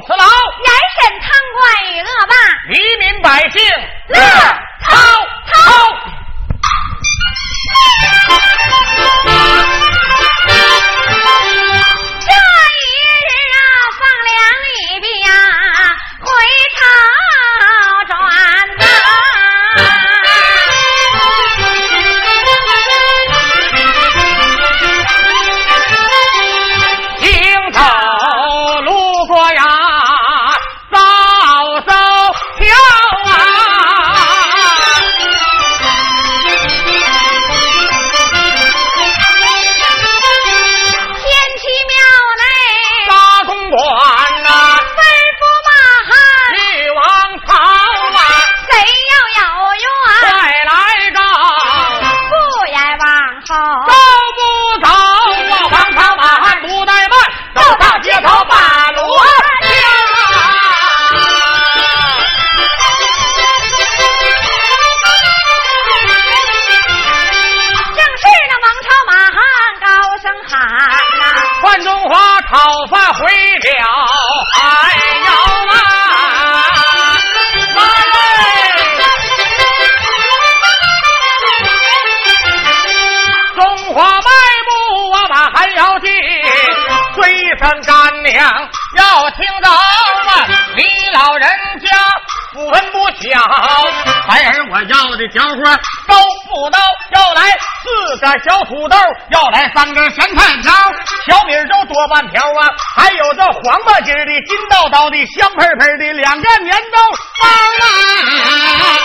to the 好。土豆，要来三根咸菜汤，小米粥多半条啊，还有这黄瓜筋的金道道的香喷喷的两个年豆包啊。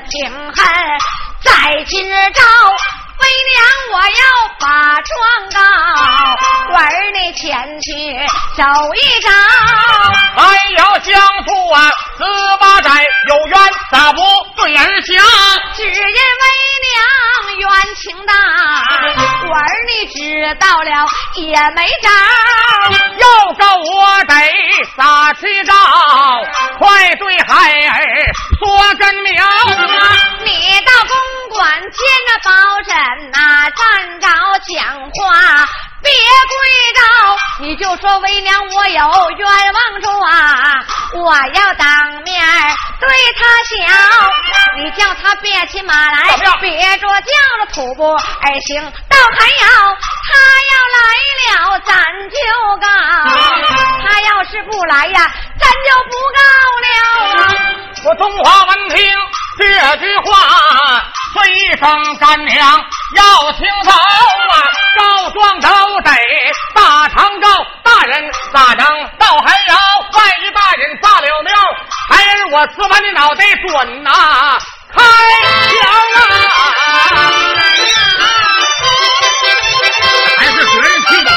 平恨在今朝。为娘，我要把状告，儿你前去走一遭。还要相负啊，十八载有冤咋不对儿讲？只因为娘冤情大，我儿你知道了也没招。要告我得撒起招，快对孩儿说根苗！你到公馆见着包拯呐、站着讲话。别跪倒，你就说为娘我有冤枉处啊！我要当面对他讲，你叫他别骑马来别着叫着徒步而行，倒还要他要来了咱就告，他要是不来呀，咱就不告了啊！我中华闻听这句话，随声干娘要听到啊，告状都得大堂告，大人咋能到寒窑？万一大人发了庙，孩儿我吃完你脑袋准呐、开枪啊！还是去吧。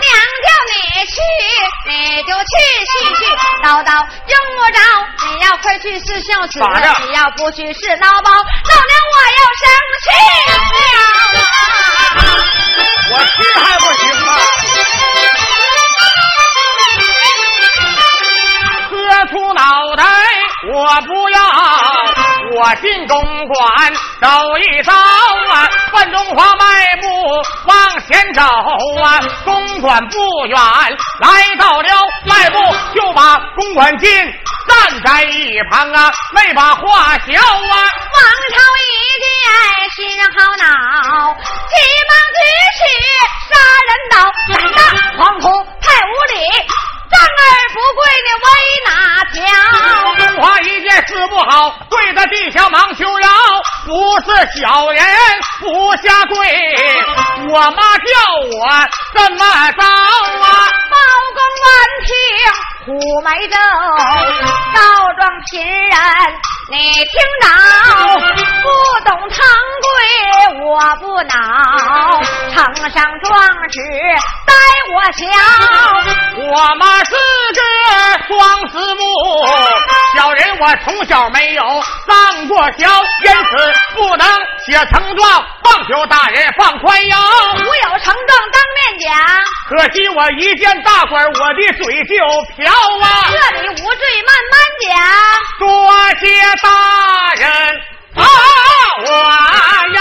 娘叫你去，你就去，去去叨叨用不着。你要快去是孝子咋的，你要不去是孬包。老娘我要生气了。我去还不行吗？磕出脑袋我不要，我进公馆走一遭啊，万中华迈步往前走啊，公馆不远，来到了迈步就把公馆进，站在一旁啊，没把话小啊。王朝一见心好恼，急忙举起杀人刀，胆大狂徒太无礼，丈儿不跪你为哪条？中华一见事不好，对着地下忙求饶，不是小人不下跪，我妈叫我怎么着啊！包公闻听虎眉皱，告状贫人你听着，不懂堂规我不恼，呈上状纸待我瞧。我妈是个双子木，小人我从小没有上过学，因此不能写呈状，望求大人放宽腰。无有呈状当面讲，可惜我一见大官，我的嘴就瓢啊！这里无罪慢慢讲。多谢大人啊！我要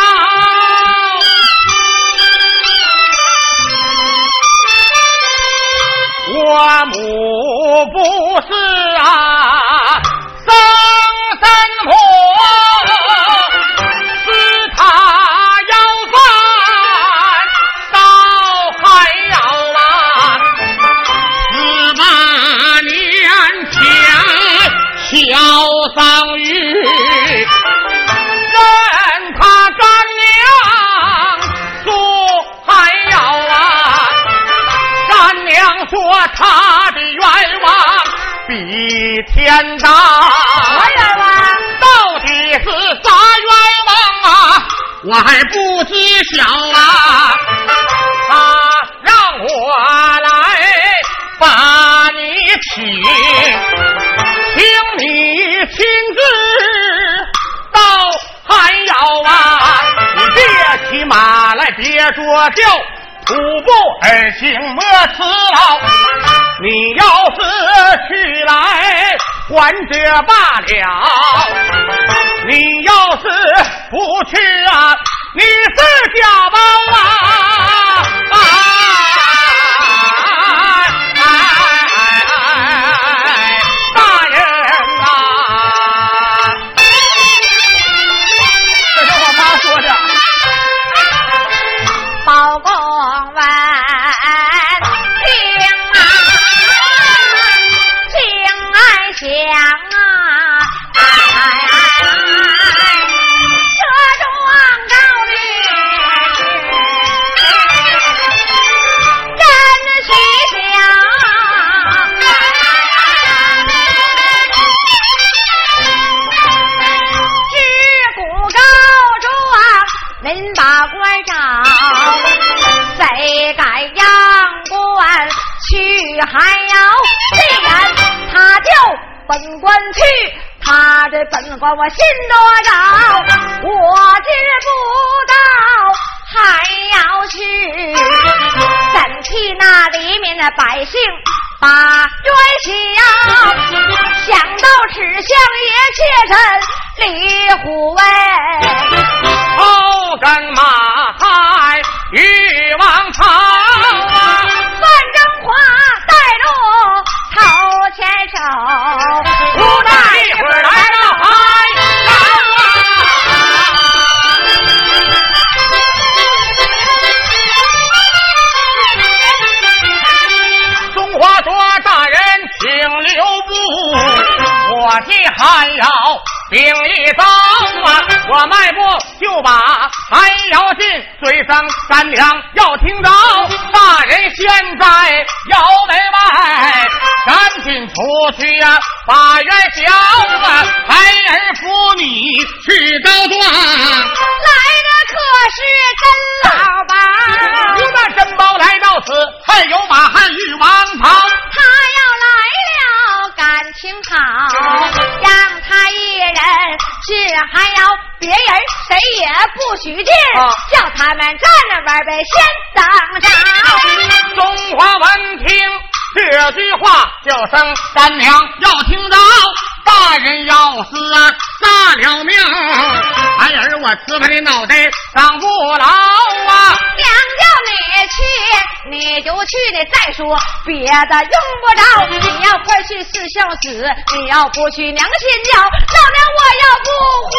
我母不是啊，生身婆，他的冤枉比天大。啥冤枉？到底是啥冤枉啊？我还不知晓啊！他让我来把你请，请你亲自到寒窑啊！你别骑马来，别坐轿，五步而行莫辞劳。你要是去来还者罢了，你要是不去啊，你是家暴啊！啊，管我信多少你走吧，我迈步就把柴窑进，嘴上干粮叫，声干娘要听着，大人要死啊杀了命，孩儿我吃他的脑袋长不牢啊！娘叫你去，你就去，你再说别的用不着。你要快去是孝子，你要不去娘心焦，老娘我要不活。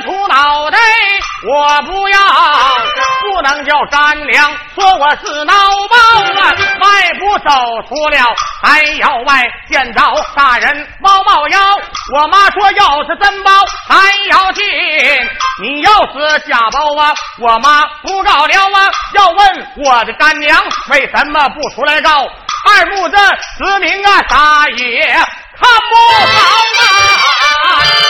磕出脑袋我不要，不能叫干粮说我是孬包啊！迈步走出了还要外，见着大人猫猫腰。我妈说要是真包还要进，你要是假包啊，我妈不告了啊！要问我的干娘为什么不出来告？二目这实名啊，啥也看不着啊！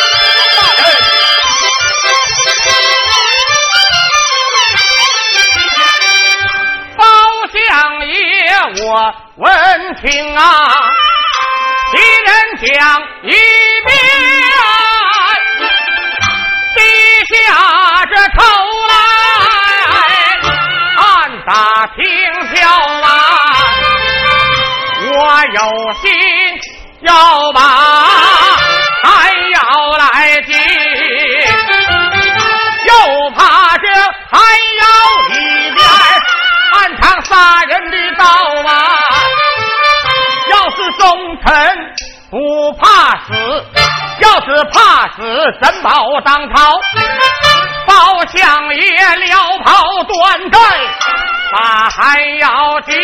我闻听啊，敌人讲一遍，低下这头来，暗打听票啊，我有心要把杀人的刀啊！要是忠臣不怕死，要是怕死怎保当朝？包相爷撩袍断带，把寒窑进，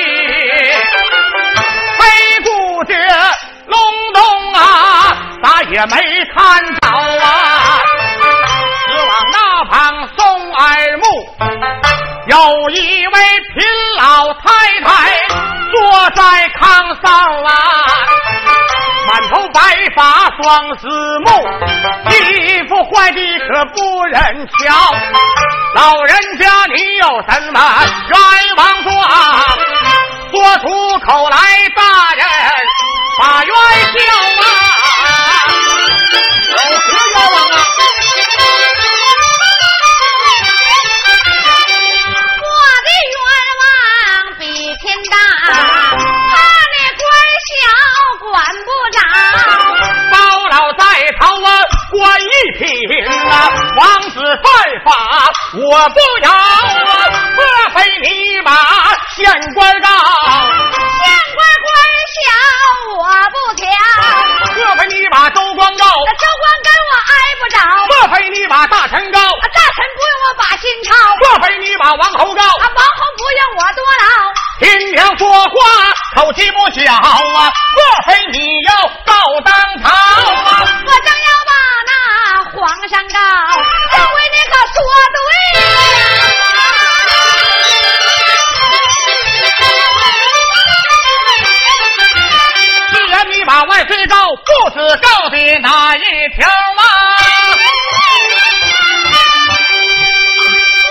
黑顾这隆咚啊，咋也没看有一位贫老太太坐在炕上啊，满头白发双子目，衣服坏的可不忍瞧。老人家，你有什么冤枉状？说出口来，大人把冤消啊！官一品啊，王子犯法我不饶啊！莫非你把县官告？县官官小我不调。莫非你把州官告？那州官跟我挨不着。莫非你把大臣告？大臣不用我把心操。莫非你把王侯告？王侯不用我多劳。听娘说话口气不小啊！莫非你要告当朝啊？我正要。皇上告，这回你可说对了。既然你把万岁告，不知告的哪一条啊？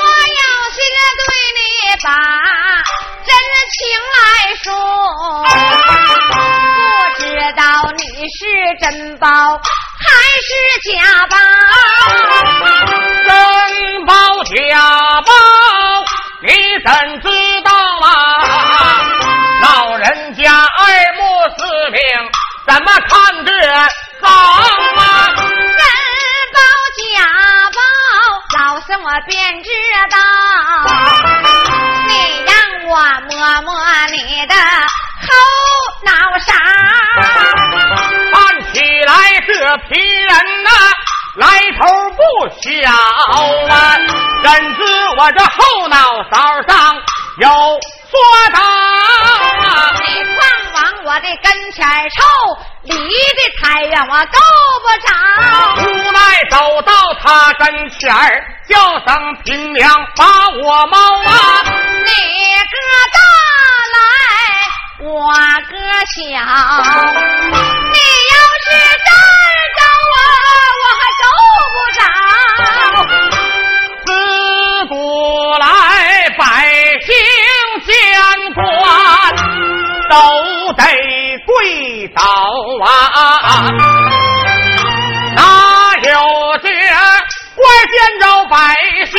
我有心对你把真情来说，不知道你是真宝。还是假包，真包假包，你怎知道啊？老人家二目四明，怎么看得着啊？真包假包，老孙我便知道。你让我摸摸你的后脑勺。来，这皮人呐，来头不小啊！怎知我这后脑勺上有说道啊？你况往我的跟前凑，离的太远，我够不着。无奈走到他跟前儿，叫声平娘把我猫啊！你个大来。我哥小，你要是再都得跪倒啊，哪有这官见着百姓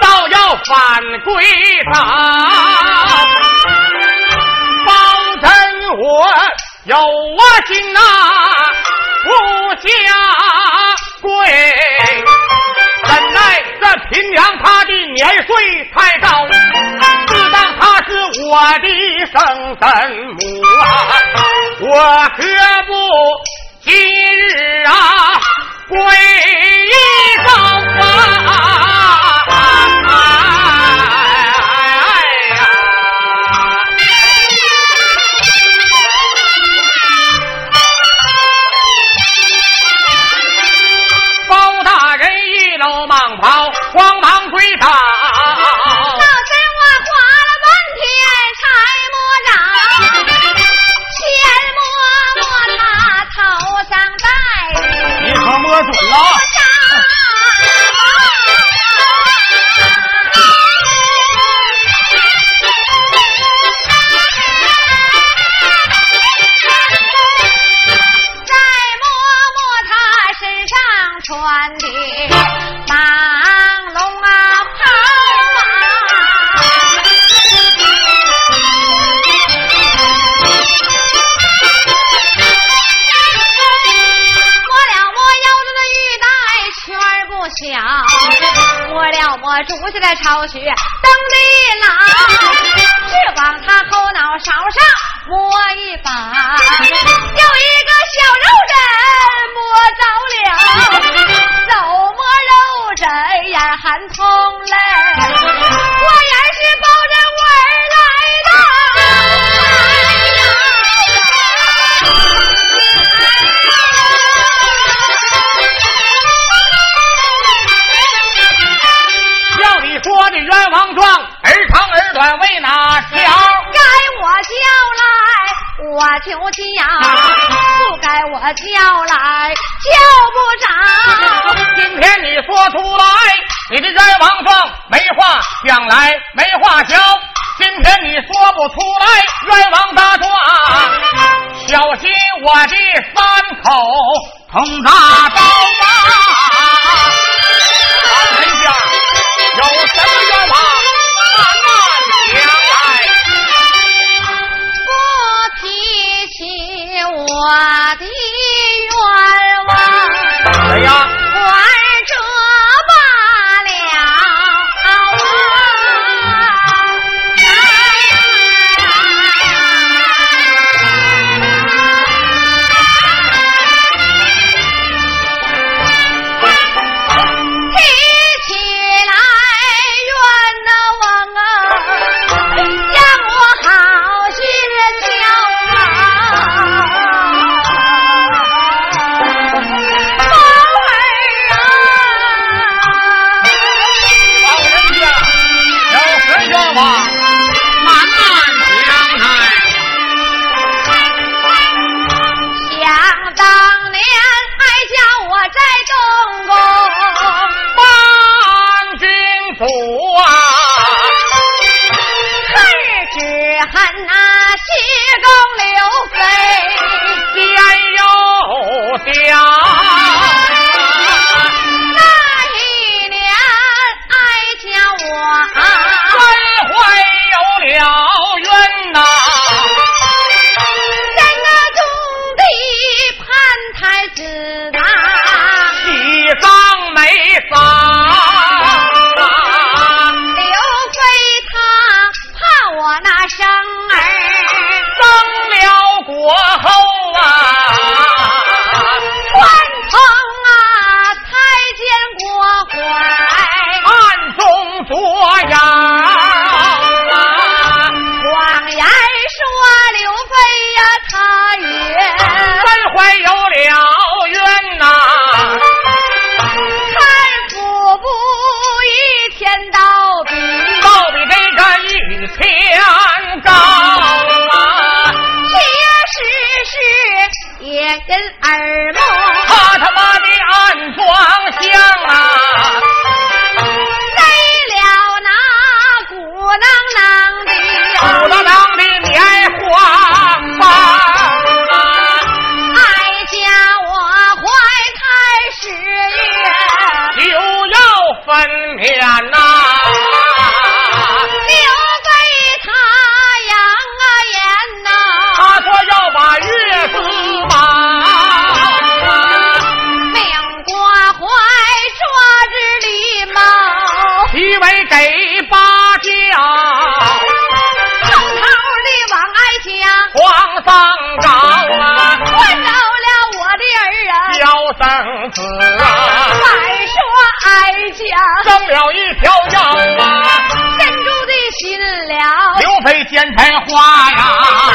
倒要反跪倒？我有我心呐，不下跪。怎奈这平阳他的年岁太高，她是我的生身母啊，我何不今日啊跪一遭啊？不小，摸了摸竹下的巢穴，登的牢，去往他后脑勺上摸一把，有一个小肉人摸着了。我求教，不该我叫来叫不着。今天你说出来，你的冤枉状没话讲来没话交。今天你说不出来冤枉大状，小心我的三口捅大刀啊！先开花呀，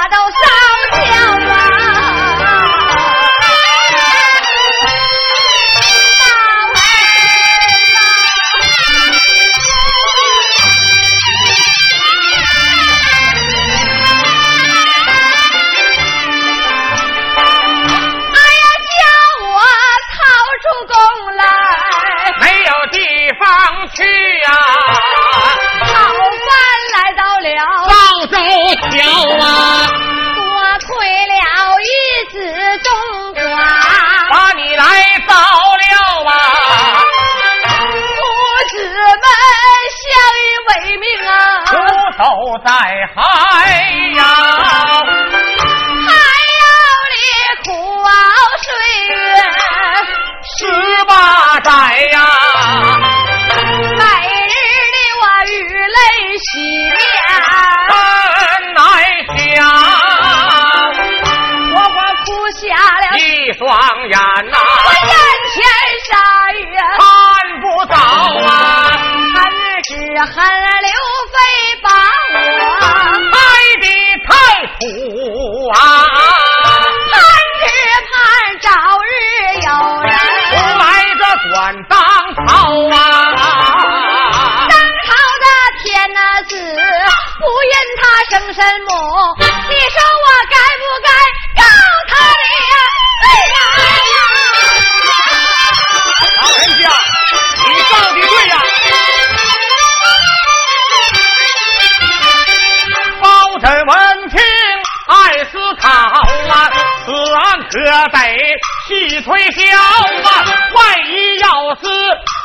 拿到。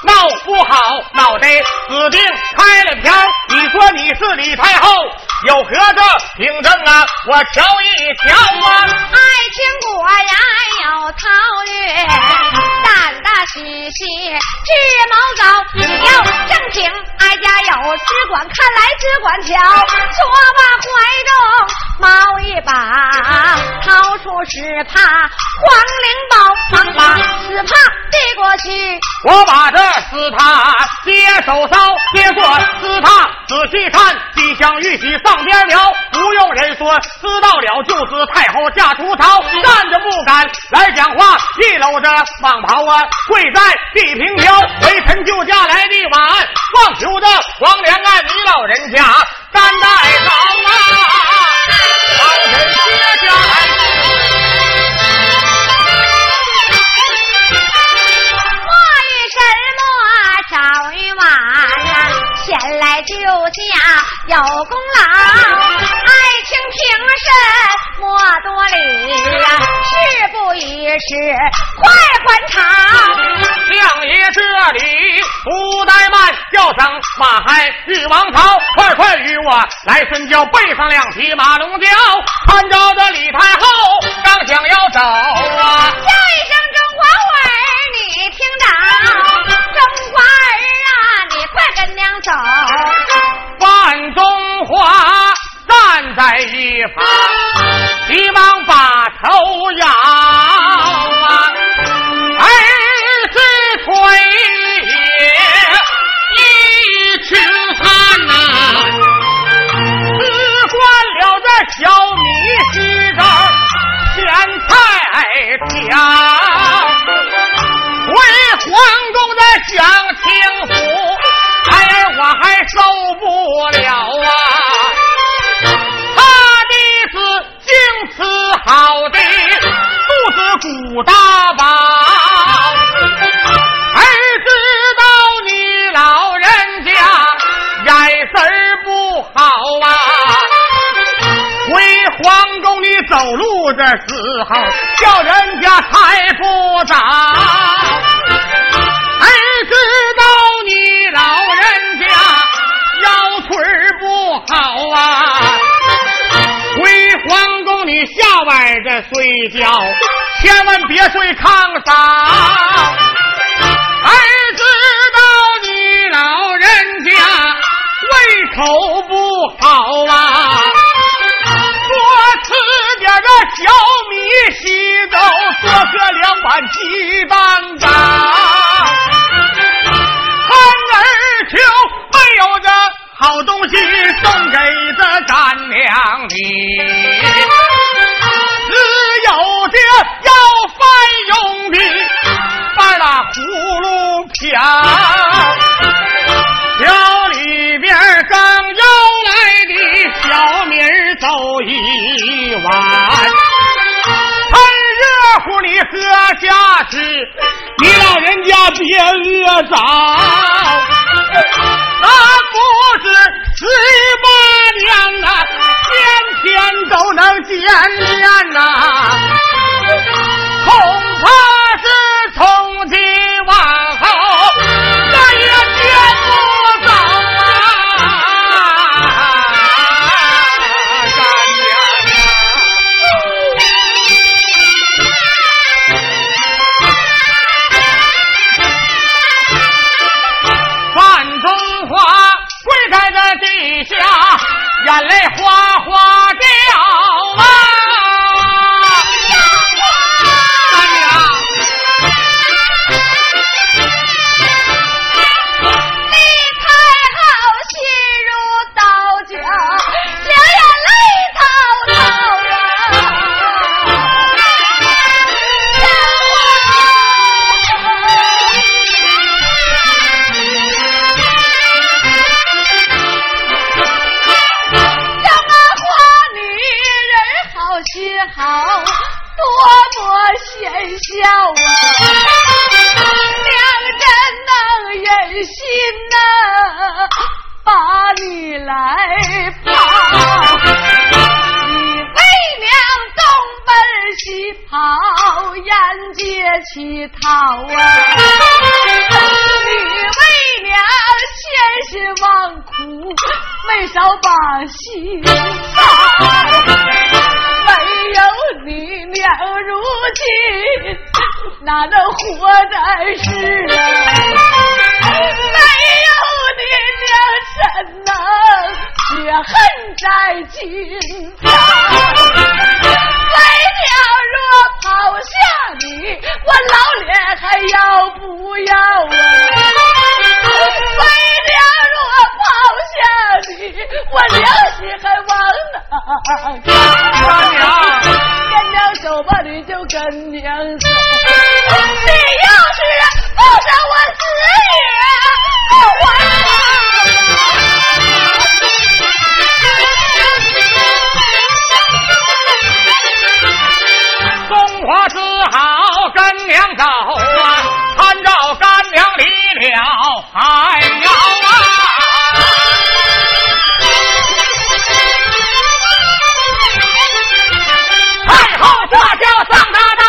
闹不好，脑袋死定开了瓢。你说你是李太后，有何证凭证啊？我瞧一瞧啊。爱情果然有套略，胆大喜喜智谋高，你要正经，哀家有只管，看来只管瞧，说吧怀中猫一把，掏出十帕黄灵宝，忙把死帕递过去，我把这死帕接手烧，接过死帕仔细看，吉祥玉玺上边了，不用人说，知道了就是太后驾出朝，站着不敢来讲话，一搂着往旁袍啊，跪在地平桥，微臣救驾来的晚，望求着皇良案，你老人家担待好啊，老人接下来。莫与什么早与晚呀，前来救驾有功里不怠慢，叫声马海玉王朝，快快与我来深交，背上两匹马龙轎，看着这李太后刚想要走啊，叫一声中华儿，你听着，中华儿啊，你快跟娘走。范中华站在一旁，急忙把头摇再看好，多么贤孝啊！娘真能忍心呐，把你来抛。你为娘东奔西跑，沿街乞讨啊！你为娘千辛万苦，没少把心伤。有你娘，如今哪能活在世啊？没有你娘，怎能血恨在心娘若？抛下你，我老脸还要不要啊？你，我良心还往哪？干娘，干娘走吧，你就干娘走。你要是不杀我子女，不还。中华之好，干娘走。我上报道。